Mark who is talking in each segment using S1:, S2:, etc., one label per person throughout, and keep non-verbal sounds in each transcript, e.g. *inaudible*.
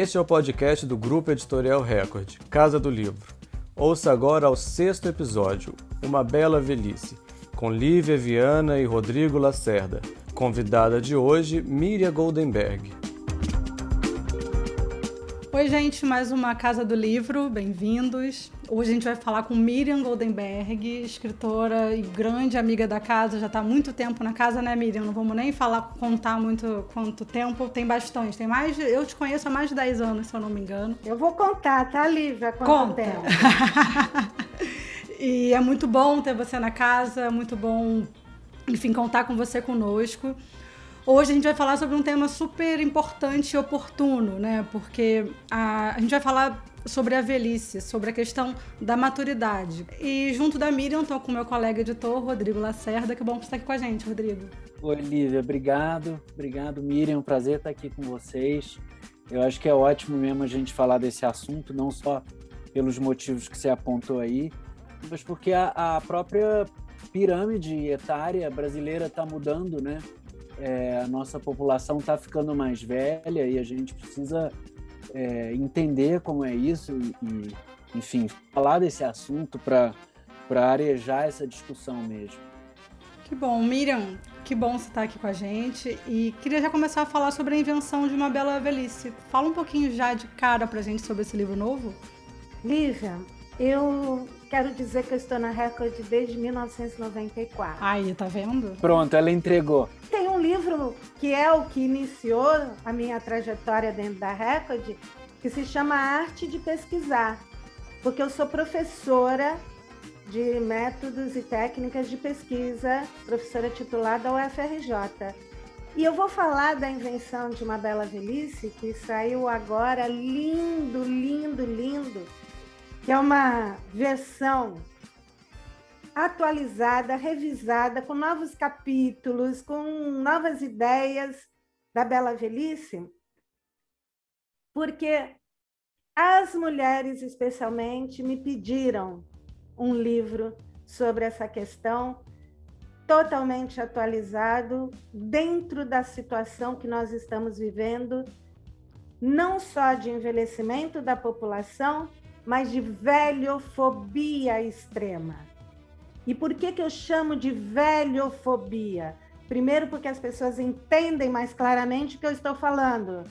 S1: Este é o podcast do Grupo Editorial Record, Casa do Livro. Ouça agora o sexto episódio, Uma Bela Velhice, com Lívia Viana e Rodrigo Lacerda. Convidada de hoje, Miriam Goldenberg.
S2: Oi, gente, mais uma Casa do Livro, bem-vindos. Hoje a gente vai falar com Miriam Goldenberg, escritora e grande amiga da casa, já está há muito tempo na casa, né, Miriam? Não vamos nem falar, contar muito quanto tempo, tem bastante, tem mais eu te conheço há mais de 10 anos, se eu não me engano.
S3: Eu vou contar, tá, Lívia?
S2: Conta. tempo? *laughs* e é muito bom ter você na casa, é muito bom, enfim, contar com você conosco. Hoje a gente vai falar sobre um tema super importante e oportuno, né? Porque a, a gente vai falar sobre a velhice, sobre a questão da maturidade. E junto da Miriam, estou com meu colega editor, Rodrigo Lacerda. Que bom que você está aqui com a gente, Rodrigo.
S4: Oi, Lívia. Obrigado. Obrigado, Miriam. Prazer estar aqui com vocês. Eu acho que é ótimo mesmo a gente falar desse assunto, não só pelos motivos que você apontou aí, mas porque a, a própria pirâmide etária brasileira está mudando, né? É, a nossa população está ficando mais velha e a gente precisa é, entender como é isso e, e, enfim, falar desse assunto para arejar essa discussão mesmo.
S2: Que bom, Miriam, que bom você estar tá aqui com a gente e queria já começar a falar sobre a invenção de uma bela velhice. Fala um pouquinho já de cara para a gente sobre esse livro novo.
S3: Lívia, eu quero dizer que eu estou na Record desde 1994.
S2: Aí, tá vendo?
S4: Pronto, ela entregou.
S3: Livro que é o que iniciou a minha trajetória dentro da Record, que se chama Arte de Pesquisar, porque eu sou professora de métodos e técnicas de pesquisa, professora titular da UFRJ. E eu vou falar da invenção de uma bela velhice que saiu agora, lindo, lindo, lindo que é uma versão atualizada, revisada, com novos capítulos, com novas ideias da Bela Velhice, porque as mulheres, especialmente, me pediram um livro sobre essa questão totalmente atualizado dentro da situação que nós estamos vivendo, não só de envelhecimento da população, mas de velhofobia extrema. E por que, que eu chamo de velhofobia? Primeiro, porque as pessoas entendem mais claramente o que eu estou falando.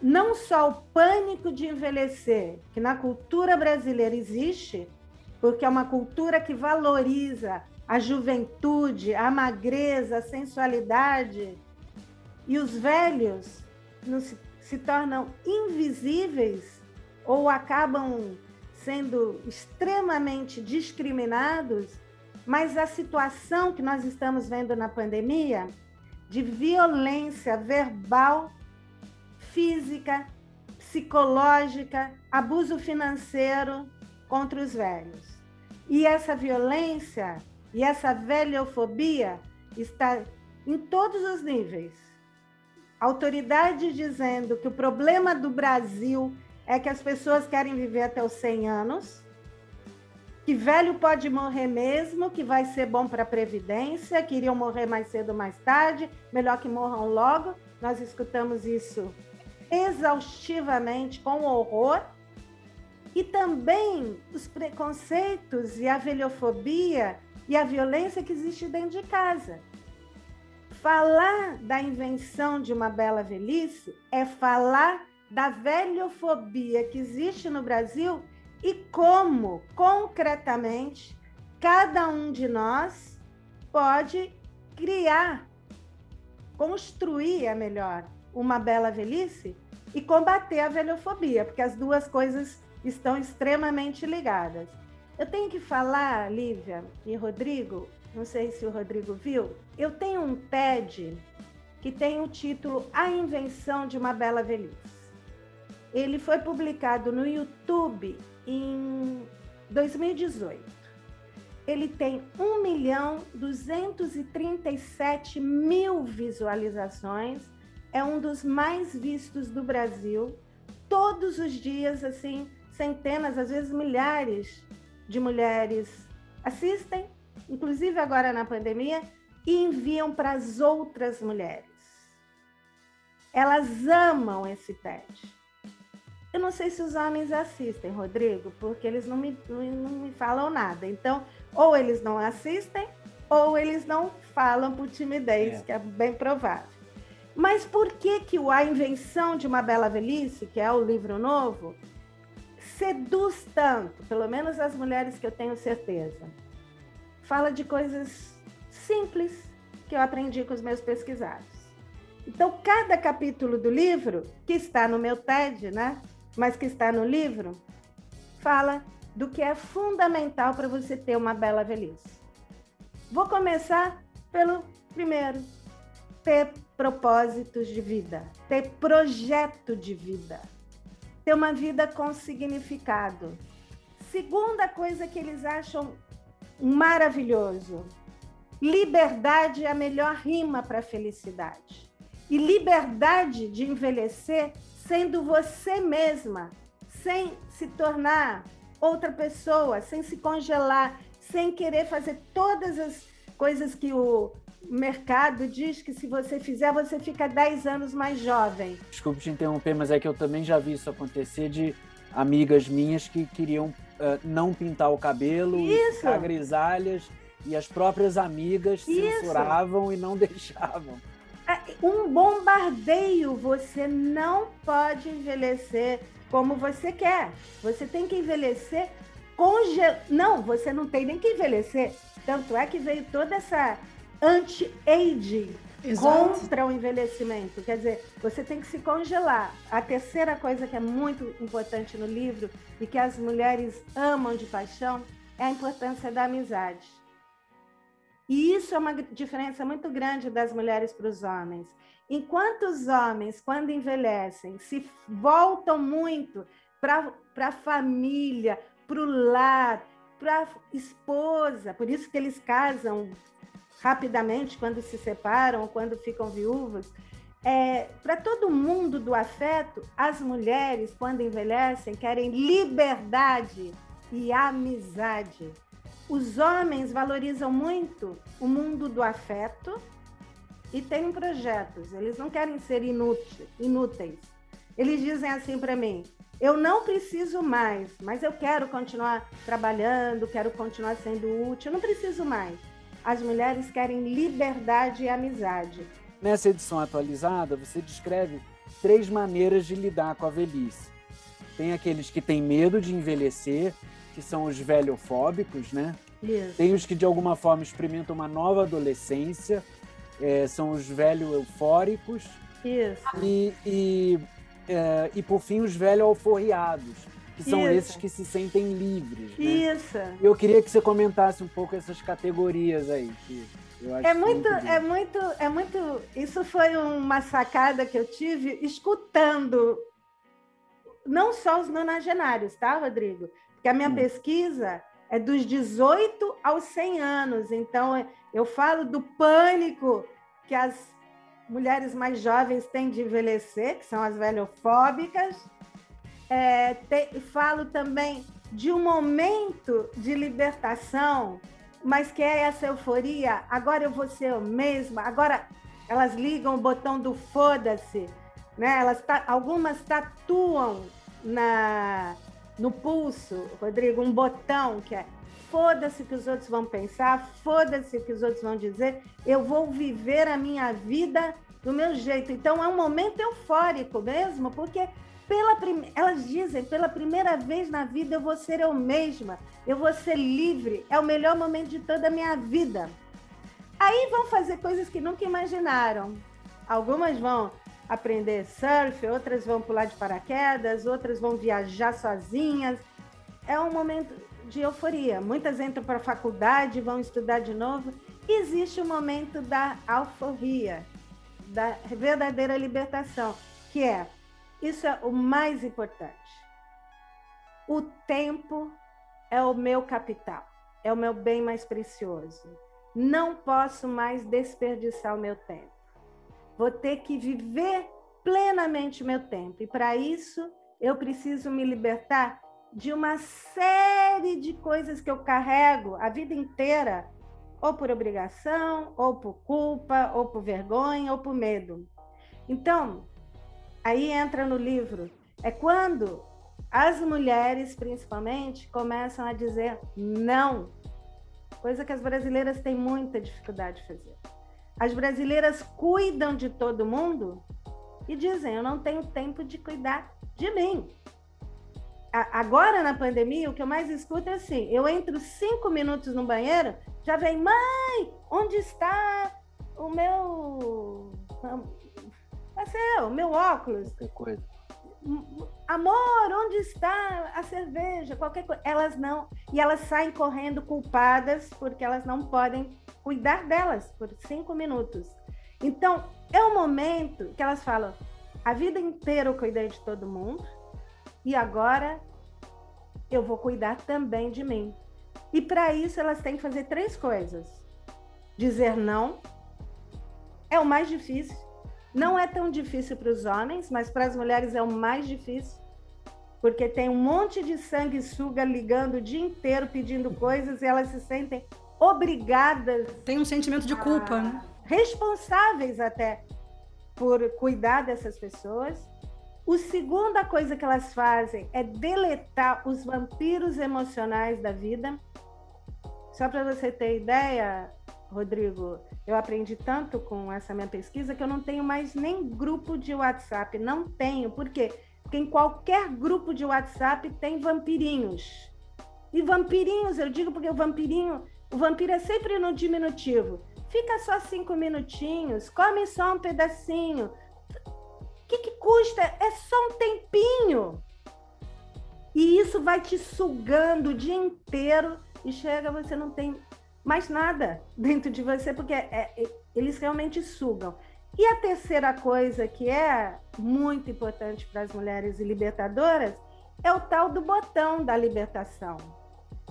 S3: Não só o pânico de envelhecer, que na cultura brasileira existe, porque é uma cultura que valoriza a juventude, a magreza, a sensualidade, e os velhos se, se tornam invisíveis ou acabam sendo extremamente discriminados, mas a situação que nós estamos vendo na pandemia de violência verbal, física, psicológica, abuso financeiro contra os velhos. E essa violência e essa velhofobia está em todos os níveis. Autoridades dizendo que o problema do Brasil é que as pessoas querem viver até os 100 anos, que velho pode morrer mesmo, que vai ser bom para a previdência, que iriam morrer mais cedo ou mais tarde, melhor que morram logo. Nós escutamos isso exaustivamente, com horror. E também os preconceitos e a velhofobia e a violência que existe dentro de casa. Falar da invenção de uma bela velhice é falar da velhofobia que existe no Brasil e como, concretamente, cada um de nós pode criar, construir, é melhor, uma bela velhice e combater a velhofobia, porque as duas coisas estão extremamente ligadas. Eu tenho que falar, Lívia e Rodrigo, não sei se o Rodrigo viu, eu tenho um TED que tem o título A Invenção de uma Bela Velhice. Ele foi publicado no YouTube em 2018. Ele tem 1 milhão 237 mil visualizações. É um dos mais vistos do Brasil. Todos os dias, assim, centenas, às vezes milhares de mulheres assistem, inclusive agora na pandemia, e enviam para as outras mulheres. Elas amam esse TED eu não sei se os homens assistem, Rodrigo, porque eles não me, não, não me falam nada. Então, ou eles não assistem, ou eles não falam por timidez, é. que é bem provável. Mas por que que A Invenção de uma Bela Velhice, que é o livro novo, seduz tanto, pelo menos as mulheres que eu tenho certeza? Fala de coisas simples que eu aprendi com os meus pesquisados. Então, cada capítulo do livro, que está no meu TED, né? Mas que está no livro, fala do que é fundamental para você ter uma bela velhice. Vou começar pelo primeiro: ter propósitos de vida, ter projeto de vida, ter uma vida com significado. Segunda coisa que eles acham maravilhoso: liberdade é a melhor rima para felicidade. E liberdade de envelhecer sendo você mesma, sem se tornar outra pessoa, sem se congelar, sem querer fazer todas as coisas que o mercado diz que se você fizer, você fica 10 anos mais jovem.
S4: Desculpe te interromper, mas é que eu também já vi isso acontecer de amigas minhas que queriam uh, não pintar o cabelo, isso. ficar grisalhas, e as próprias amigas isso. censuravam e não *laughs* deixavam
S3: um bombardeio. Você não pode envelhecer como você quer. Você tem que envelhecer congel... Não, você não tem nem que envelhecer. Tanto é que veio toda essa anti-aging contra o envelhecimento. Quer dizer, você tem que se congelar. A terceira coisa que é muito importante no livro e que as mulheres amam de paixão é a importância da amizade. E isso é uma diferença muito grande das mulheres para os homens. Enquanto os homens, quando envelhecem, se voltam muito para a família, para o lar, para a esposa, por isso que eles casam rapidamente quando se separam, quando ficam viúvos. É, para todo mundo do afeto, as mulheres, quando envelhecem, querem liberdade e amizade. Os homens valorizam muito o mundo do afeto e têm projetos. Eles não querem ser inúteis. Eles dizem assim para mim: eu não preciso mais, mas eu quero continuar trabalhando, quero continuar sendo útil, eu não preciso mais. As mulheres querem liberdade e amizade.
S4: Nessa edição atualizada, você descreve três maneiras de lidar com a velhice. Tem aqueles que têm medo de envelhecer, que são os velhofóbicos, né? Isso. Tem os que de alguma forma experimentam uma nova adolescência, é, são os velhos eufóricos.
S3: Isso.
S4: E, e, é, e por fim, os velhos alforriados, que são Isso. esses que se sentem livres. Né?
S3: Isso.
S4: Eu queria que você comentasse um pouco essas categorias aí.
S3: é muito, muito é muito, é muito. Isso foi uma sacada que eu tive escutando não só os nonagenários, tá, Rodrigo? Porque a minha hum. pesquisa é dos 18 aos 100 anos. Então, eu falo do pânico que as mulheres mais jovens têm de envelhecer, que são as velhofóbicas. É, te, falo também de um momento de libertação, mas que é essa euforia. Agora eu vou ser eu mesma. Agora elas ligam o botão do foda-se, né? Elas algumas tatuam na no pulso, Rodrigo, um botão que é foda-se o que os outros vão pensar, foda-se o que os outros vão dizer, eu vou viver a minha vida do meu jeito. Então é um momento eufórico mesmo, porque pela prim... elas dizem, pela primeira vez na vida eu vou ser eu mesma, eu vou ser livre, é o melhor momento de toda a minha vida. Aí vão fazer coisas que nunca imaginaram. Algumas vão aprender surf, outras vão pular de paraquedas, outras vão viajar sozinhas. É um momento de euforia. Muitas entram para a faculdade, vão estudar de novo. Existe o momento da alforria, da verdadeira libertação, que é isso é o mais importante. O tempo é o meu capital, é o meu bem mais precioso. Não posso mais desperdiçar o meu tempo. Vou ter que viver plenamente meu tempo. E para isso, eu preciso me libertar de uma série de coisas que eu carrego a vida inteira, ou por obrigação, ou por culpa, ou por vergonha, ou por medo. Então, aí entra no livro. É quando as mulheres, principalmente, começam a dizer não, coisa que as brasileiras têm muita dificuldade de fazer. As brasileiras cuidam de todo mundo e dizem: Eu não tenho tempo de cuidar de mim. Agora, na pandemia, o que eu mais escuto é assim: eu entro cinco minutos no banheiro, já vem, mãe, onde está o meu. Ser o meu óculos.
S4: Qualquer coisa.
S3: Amor, onde está a cerveja? Qualquer coisa. Elas não. E elas saem correndo culpadas porque elas não podem cuidar delas por cinco minutos. Então, é o momento que elas falam: a vida inteira eu cuidei de todo mundo e agora eu vou cuidar também de mim. E para isso elas têm que fazer três coisas: dizer não é o mais difícil. Não é tão difícil para os homens, mas para as mulheres é o mais difícil, porque tem um monte de sanguessuga ligando o dia inteiro pedindo coisas e elas se sentem obrigadas.
S2: Tem um sentimento de culpa, né?
S3: Responsáveis até por cuidar dessas pessoas. O segunda coisa que elas fazem é deletar os vampiros emocionais da vida. Só para você ter ideia, Rodrigo, eu aprendi tanto com essa minha pesquisa que eu não tenho mais nem grupo de WhatsApp. Não tenho. Por quê? Porque em qualquer grupo de WhatsApp tem vampirinhos. E vampirinhos, eu digo porque o vampirinho, o vampiro é sempre no diminutivo. Fica só cinco minutinhos, come só um pedacinho. O que, que custa? É só um tempinho. E isso vai te sugando o dia inteiro e chega, você não tem mais nada dentro de você, porque é, é, eles realmente sugam. E a terceira coisa que é muito importante para as mulheres libertadoras é o tal do botão da libertação,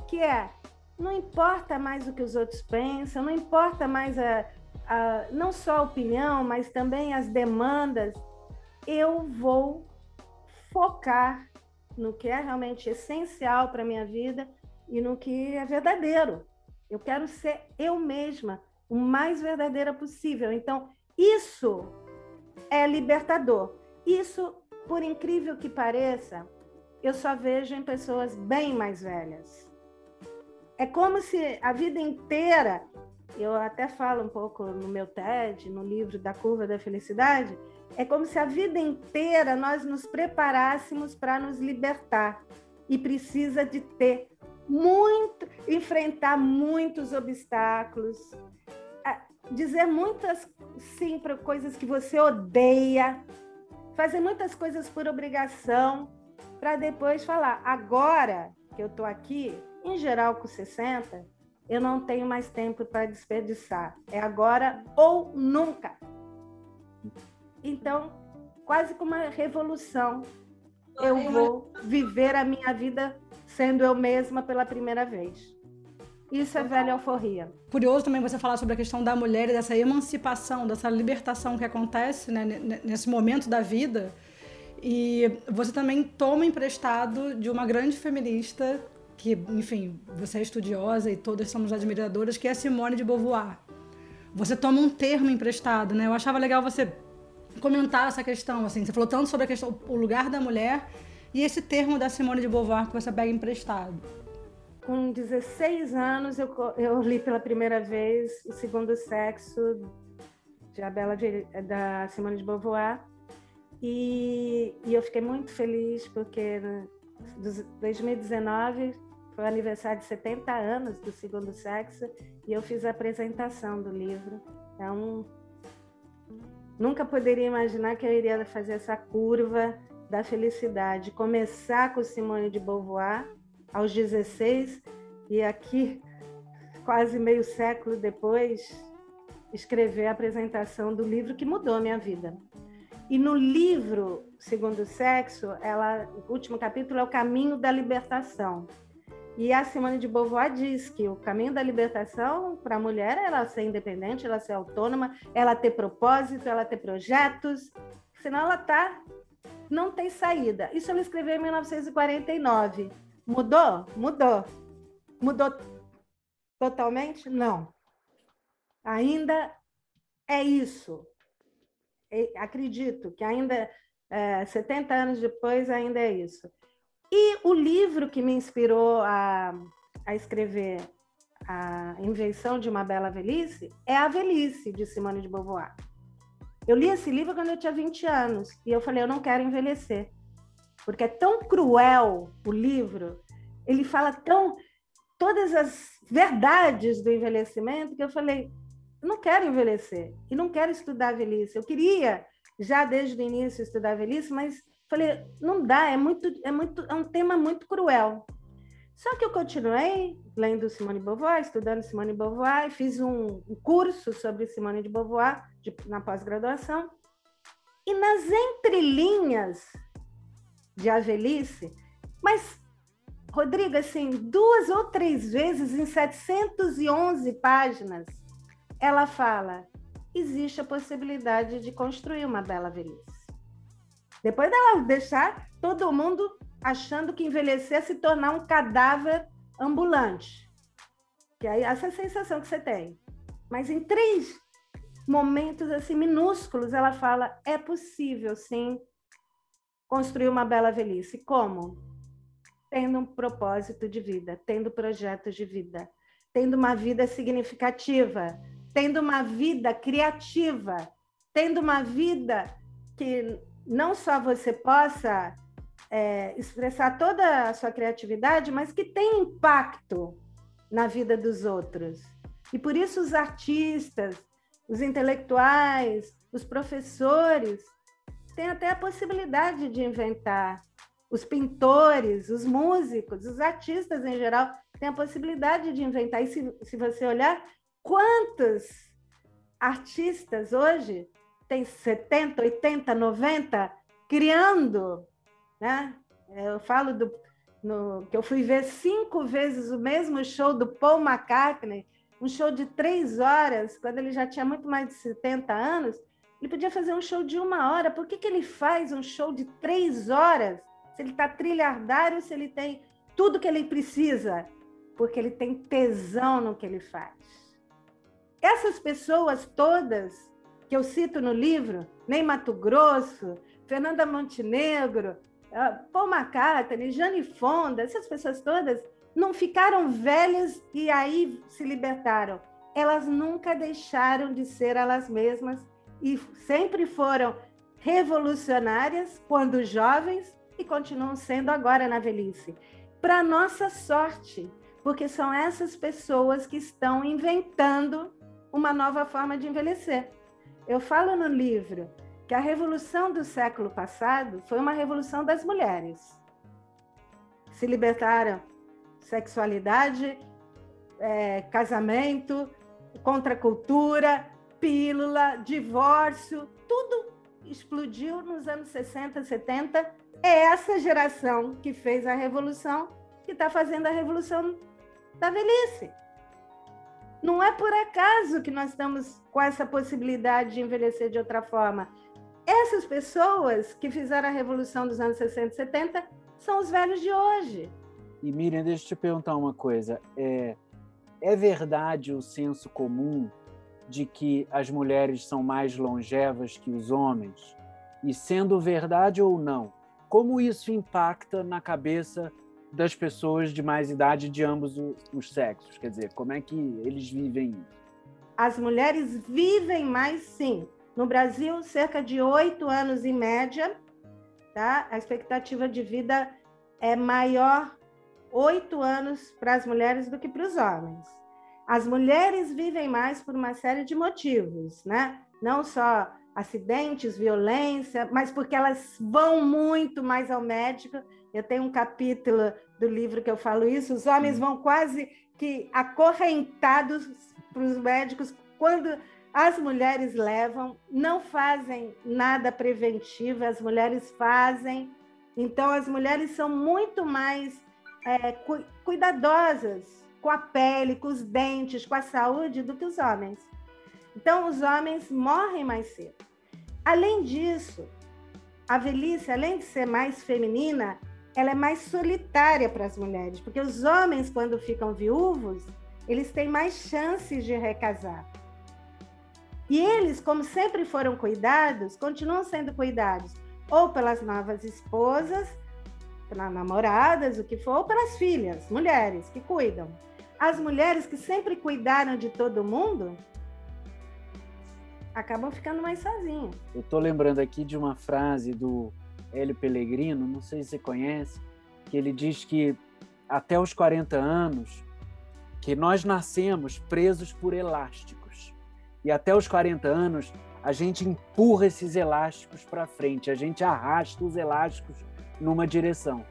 S3: que é não importa mais o que os outros pensam, não importa mais a, a, não só a opinião, mas também as demandas. Eu vou focar no que é realmente essencial para minha vida e no que é verdadeiro. Eu quero ser eu mesma, o mais verdadeira possível. Então, isso é libertador. Isso, por incrível que pareça, eu só vejo em pessoas bem mais velhas. É como se a vida inteira, eu até falo um pouco no meu TED, no livro da Curva da Felicidade, é como se a vida inteira nós nos preparássemos para nos libertar. E precisa de ter muito, enfrentar muitos obstáculos, dizer muitas sim para coisas que você odeia, fazer muitas coisas por obrigação, para depois falar, agora que eu estou aqui, em geral, com 60, eu não tenho mais tempo para desperdiçar. É agora ou nunca. Então, quase como uma revolução, eu vou viver a minha vida sendo eu mesma pela primeira vez. Isso é velha alforria.
S2: Curioso também você falar sobre a questão da mulher e dessa emancipação, dessa libertação que acontece né, nesse momento da vida. E você também toma emprestado de uma grande feminista que, enfim, você é estudiosa e todas somos admiradoras, que é Simone de Beauvoir. Você toma um termo emprestado, né? Eu achava legal você comentar essa questão, assim, você falou tanto sobre a questão, o lugar da mulher e esse termo da Simone de Beauvoir que você pega emprestado.
S3: Com 16 anos, eu, eu li pela primeira vez O Segundo Sexo, de a Bela de, da Simone de Beauvoir, e, e eu fiquei muito feliz porque em 2019 foi o aniversário de 70 anos do Segundo Sexo e eu fiz a apresentação do livro. Então, nunca poderia imaginar que eu iria fazer essa curva da felicidade. Começar com Simone de Beauvoir aos 16 e aqui, quase meio século depois, escrever a apresentação do livro que mudou minha vida. E no livro Segundo Sexo, ela, o último capítulo é o caminho da libertação. E a Simone de Beauvoir diz que o caminho da libertação para a mulher é ela ser independente, ela ser autônoma, ela ter propósito, ela ter projetos, senão ela tá não tem saída. Isso ela escreveu em 1949. Mudou? Mudou. Mudou totalmente? Não. Ainda é isso. acredito que ainda, é, 70 anos depois, ainda é isso. E o livro que me inspirou a, a escrever A Invenção de uma Bela Velhice é A Velhice, de Simone de Beauvoir. Eu li esse livro quando eu tinha 20 anos e eu falei, eu não quero envelhecer. Porque é tão cruel o livro, ele fala tão todas as verdades do envelhecimento que eu falei, eu não quero envelhecer e não quero estudar a velhice. Eu queria já desde o início estudar a velhice, mas falei, não dá, é muito é muito é um tema muito cruel. Só que eu continuei lendo Simone de Beauvoir, estudando Simone de Beauvoir, fiz um, um curso sobre Simone de Beauvoir de, na pós-graduação. E nas entrelinhas de A Velhice, mas, Rodrigo, assim, duas ou três vezes em 711 páginas, ela fala: existe a possibilidade de construir uma bela velhice. Depois dela deixar todo mundo achando que envelhecer é se tornar um cadáver ambulante. Que aí essa é a sensação que você tem. Mas em três momentos assim minúsculos ela fala é possível sim construir uma bela velhice. Como? Tendo um propósito de vida, tendo projetos de vida, tendo uma vida significativa, tendo uma vida criativa, tendo uma vida que não só você possa é, expressar toda a sua criatividade, mas que tem impacto na vida dos outros. E por isso os artistas, os intelectuais, os professores têm até a possibilidade de inventar. Os pintores, os músicos, os artistas em geral têm a possibilidade de inventar. E se, se você olhar, quantos artistas hoje têm 70, 80, 90 criando né? Eu falo do, no, que eu fui ver cinco vezes o mesmo show do Paul McCartney, um show de três horas, quando ele já tinha muito mais de 70 anos. Ele podia fazer um show de uma hora. Por que, que ele faz um show de três horas? Se ele está trilhardário, se ele tem tudo que ele precisa? Porque ele tem tesão no que ele faz. Essas pessoas todas que eu cito no livro, Ney Mato Grosso, Fernanda Montenegro, ah, Paul McCartney, Jane Fonda, essas pessoas todas não ficaram velhas e aí se libertaram. Elas nunca deixaram de ser elas mesmas e sempre foram revolucionárias quando jovens e continuam sendo agora na velhice. Para nossa sorte, porque são essas pessoas que estão inventando uma nova forma de envelhecer. Eu falo no livro que a revolução do século passado foi uma revolução das mulheres. Se libertaram sexualidade, é, casamento, contracultura, pílula, divórcio, tudo explodiu nos anos 60, 70. É essa geração que fez a revolução que está fazendo a revolução da velhice. Não é por acaso que nós estamos com essa possibilidade de envelhecer de outra forma. Essas pessoas que fizeram a revolução dos anos 60 e 70 são os velhos de hoje.
S4: E Miriam, deixa eu te perguntar uma coisa. É, é verdade o senso comum de que as mulheres são mais longevas que os homens? E sendo verdade ou não, como isso impacta na cabeça das pessoas de mais idade de ambos os sexos? Quer dizer, como é que eles vivem isso?
S3: As mulheres vivem mais, sim. No Brasil, cerca de oito anos em média, tá? A expectativa de vida é maior oito anos para as mulheres do que para os homens. As mulheres vivem mais por uma série de motivos, né? Não só acidentes, violência, mas porque elas vão muito mais ao médico. Eu tenho um capítulo do livro que eu falo isso. Os homens vão quase que acorrentados para os médicos quando as mulheres levam, não fazem nada preventivo, as mulheres fazem. Então, as mulheres são muito mais é, cu cuidadosas com a pele, com os dentes, com a saúde do que os homens. Então, os homens morrem mais cedo. Além disso, a velhice, além de ser mais feminina, ela é mais solitária para as mulheres, porque os homens, quando ficam viúvos, eles têm mais chances de recasar. E eles, como sempre foram cuidados, continuam sendo cuidados ou pelas novas esposas para namoradas, o que for, ou para as filhas, mulheres que cuidam. As mulheres que sempre cuidaram de todo mundo acabam ficando mais sozinhas.
S4: Eu estou lembrando aqui de uma frase do Hélio Pellegrino, não sei se você conhece, que ele diz que até os 40 anos que nós nascemos presos por elásticos. E até os 40 anos a gente empurra esses elásticos para frente, a gente arrasta os elásticos numa direção.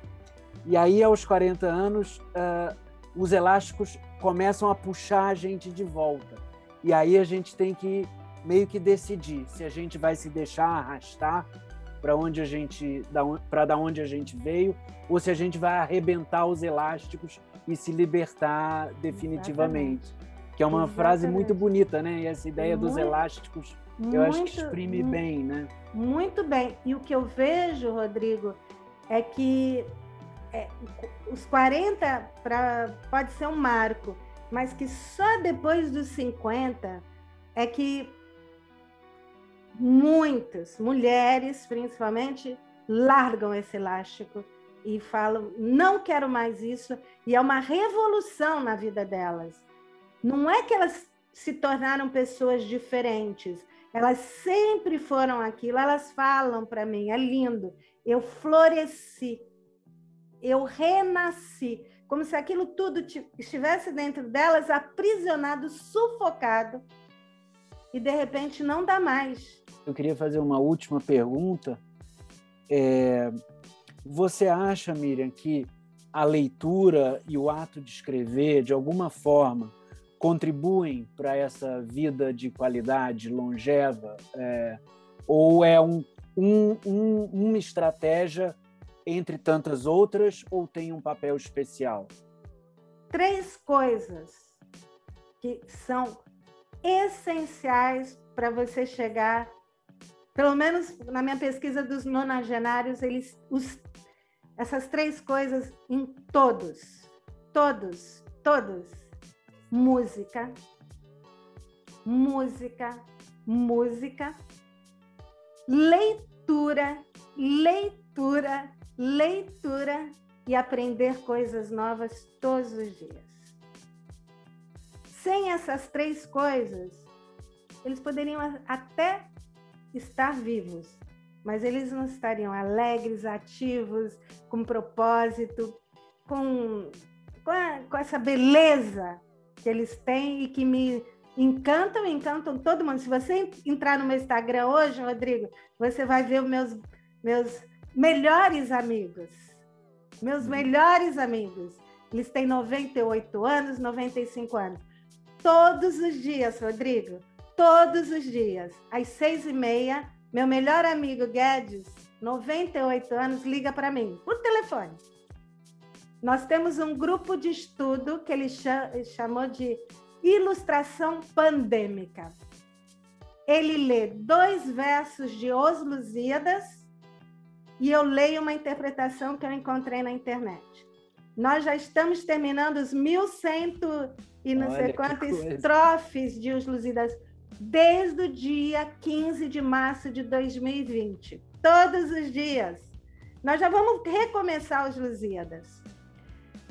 S4: E aí, aos 40 anos, uh, os elásticos começam a puxar a gente de volta. E aí a gente tem que meio que decidir se a gente vai se deixar arrastar para onde a gente para da onde a gente veio ou se a gente vai arrebentar os elásticos e se libertar definitivamente. Exatamente. Que é uma Exatamente. frase muito bonita, né? E essa ideia muito, dos elásticos, eu muito, acho que exprime muito, bem, né?
S3: Muito bem. E o que eu vejo, Rodrigo, é que é, os 40 pra, pode ser um marco, mas que só depois dos 50 é que muitas mulheres, principalmente, largam esse elástico e falam: não quero mais isso, e é uma revolução na vida delas. Não é que elas se tornaram pessoas diferentes, elas sempre foram aquilo, elas falam para mim: é lindo, eu floresci, eu renasci, como se aquilo tudo estivesse dentro delas, aprisionado, sufocado, e de repente não dá mais.
S4: Eu queria fazer uma última pergunta. É, você acha, Miriam, que a leitura e o ato de escrever, de alguma forma, contribuem para essa vida de qualidade longeva? É, ou é um, um, um, uma estratégia entre tantas outras ou tem um papel especial?
S3: Três coisas que são essenciais para você chegar, pelo menos na minha pesquisa dos nonagenários, eles, os, essas três coisas em todos, todos, todos, música, música, música, leitura, leitura, leitura e aprender coisas novas todos os dias. Sem essas três coisas, eles poderiam até estar vivos, mas eles não estariam alegres, ativos, com propósito, com, com, a, com essa beleza que eles têm e que me encantam, encantam todo mundo. Se você entrar no meu Instagram hoje, Rodrigo, você vai ver os meus, meus melhores amigos. Meus melhores amigos. Eles têm 98 anos, 95 anos. Todos os dias, Rodrigo, todos os dias, às seis e meia, meu melhor amigo Guedes, 98 anos, liga para mim, por telefone. Nós temos um grupo de estudo que ele chamou de ilustração pandêmica. Ele lê dois versos de Os Lusíadas e eu leio uma interpretação que eu encontrei na internet. Nós já estamos terminando os 1100 e não Olha sei quantas estrofes de Os Lusíadas desde o dia 15 de março de 2020. Todos os dias. Nós já vamos recomeçar os Lusíadas.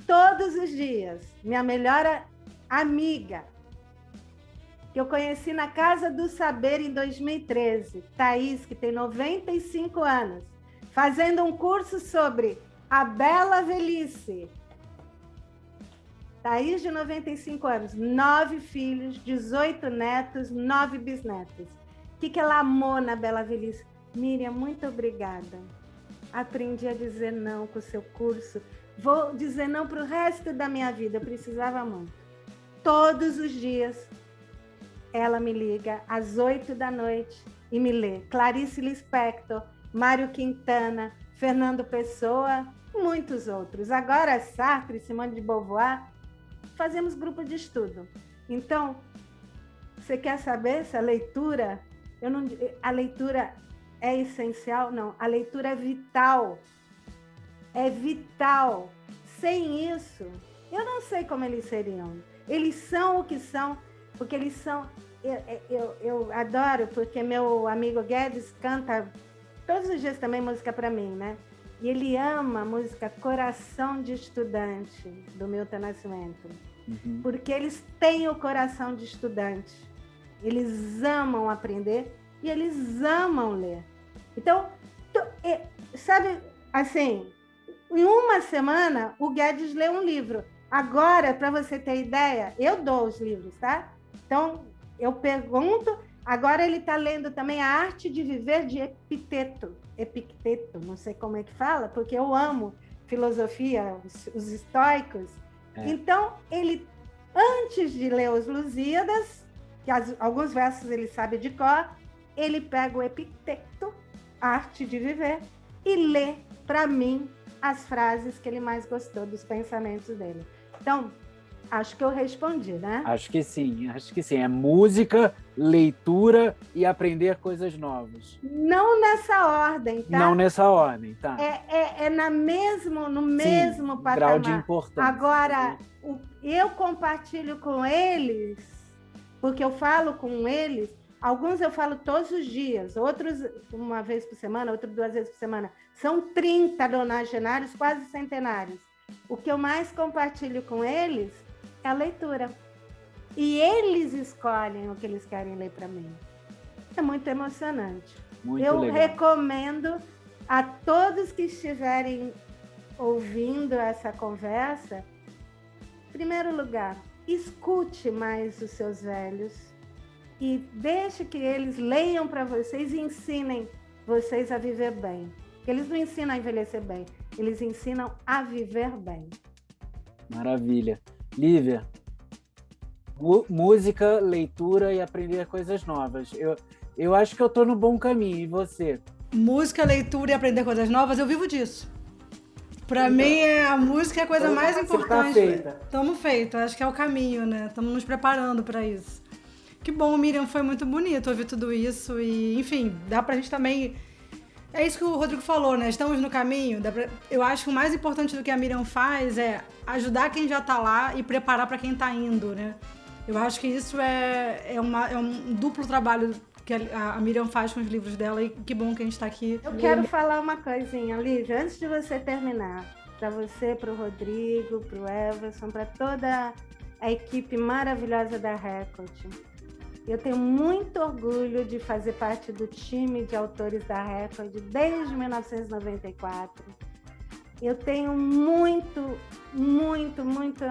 S3: Todos os dias. Minha melhor amiga, que eu conheci na Casa do Saber em 2013, Thaís, que tem 95 anos, fazendo um curso sobre a bela velhice. Thaís, de 95 anos, nove filhos, 18 netos, nove bisnetos. O que, que ela amou na bela velhice? Miriam, muito obrigada. Aprendi a dizer não com o seu curso. Vou dizer não para o resto da minha vida. Eu precisava muito todos os dias ela me liga às oito da noite e me lê Clarice Lispector, Mário Quintana, Fernando Pessoa, muitos outros. Agora Sartre, Simone de Beauvoir, fazemos grupo de estudo. Então, você quer saber se a leitura, eu não, a leitura é essencial? Não, a leitura é vital. É vital. Sem isso, eu não sei como eles seriam. Eles são o que são, porque eles são. Eu, eu, eu adoro, porque meu amigo Guedes canta todos os dias também música para mim, né? E ele ama a música Coração de Estudante, do Milton Nascimento. Uhum. Porque eles têm o coração de estudante. Eles amam aprender e eles amam ler. Então, sabe, assim, em uma semana, o Guedes lê um livro. Agora, para você ter ideia, eu dou os livros, tá? Então, eu pergunto. Agora ele está lendo também A Arte de Viver de Epiteto. Epicteto, não sei como é que fala, porque eu amo filosofia, os, os estoicos. É. Então, ele, antes de ler os Lusíadas, que as, alguns versos ele sabe de cor, ele pega o Epicteto, Arte de Viver, e lê para mim as frases que ele mais gostou dos pensamentos dele. Então, acho que eu respondi, né?
S4: Acho que sim, acho que sim. É música, leitura e aprender coisas novas.
S3: Não nessa ordem, tá?
S4: Não nessa ordem, tá?
S3: É, é, é na mesmo, no sim, mesmo patamar.
S4: Grau de importância.
S3: Agora, o, eu compartilho com eles, porque eu falo com eles, alguns eu falo todos os dias, outros uma vez por semana, outros duas vezes por semana. São 30 nonagenários, quase centenários. O que eu mais compartilho com eles é a leitura. E eles escolhem o que eles querem ler para mim. É muito emocionante.
S4: Muito
S3: eu
S4: legal.
S3: recomendo a todos que estiverem ouvindo essa conversa, em primeiro lugar, escute mais os seus velhos e deixe que eles leiam para vocês e ensinem vocês a viver bem. Eles não ensinam a envelhecer bem, eles ensinam a viver bem.
S4: Maravilha. Lívia, música, leitura e aprender coisas novas. Eu, eu acho que eu tô no bom caminho. E você?
S2: Música, leitura e aprender coisas novas, eu vivo disso. Para então, mim, é, a música é a coisa mais importante. Estamos feito, acho que é o caminho, né? Estamos nos preparando para isso. Que bom, Miriam, foi muito bonito ouvir tudo isso. E, enfim, dá pra gente também é isso que o Rodrigo falou, né? Estamos no caminho. Eu acho que o mais importante do que a Miriam faz é ajudar quem já está lá e preparar para quem está indo, né? Eu acho que isso é, é, uma, é um duplo trabalho que a, a Miriam faz com os livros dela e que bom que a gente está aqui.
S3: Eu quero falar uma coisinha, Lívia, antes de você terminar. Para você, para o Rodrigo, para o Everson, para toda a equipe maravilhosa da Record. Eu tenho muito orgulho de fazer parte do time de autores da Record desde 1994. Eu tenho muito, muito, muito,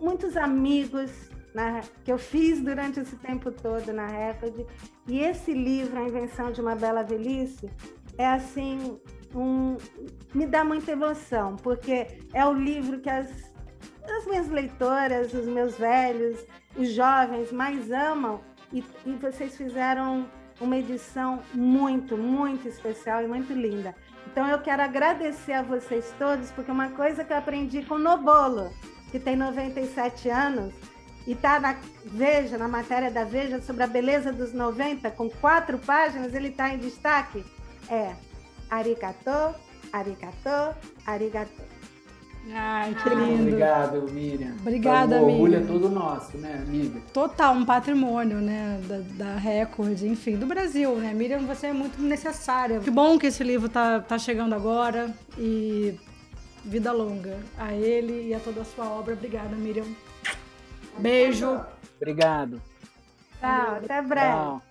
S3: muitos amigos na, que eu fiz durante esse tempo todo na Record. E esse livro, A Invenção de uma Bela Velhice, é assim, um, me dá muita emoção, porque é o livro que as, as minhas leitoras, os meus velhos, os jovens mais amam e, e vocês fizeram uma edição muito, muito especial e muito linda. Então eu quero agradecer a vocês todos, porque uma coisa que eu aprendi com o Nobolo, que tem 97 anos, e está na Veja, na matéria da Veja, sobre a beleza dos 90, com quatro páginas, ele está em destaque, é arigatô, arigatô, arigatô.
S2: Ai, que lindo.
S4: Obrigado, Miriam.
S2: Obrigada,
S4: Miriam. O orgulho é todo nosso, né, amiga?
S2: Total, um patrimônio, né, da, da Record, enfim, do Brasil, né? Miriam, você é muito necessária. Que bom que esse livro tá, tá chegando agora e vida longa a ele e a toda a sua obra. Obrigada, Miriam. Beijo.
S4: Obrigado.
S3: Tchau, até breve. Tchau.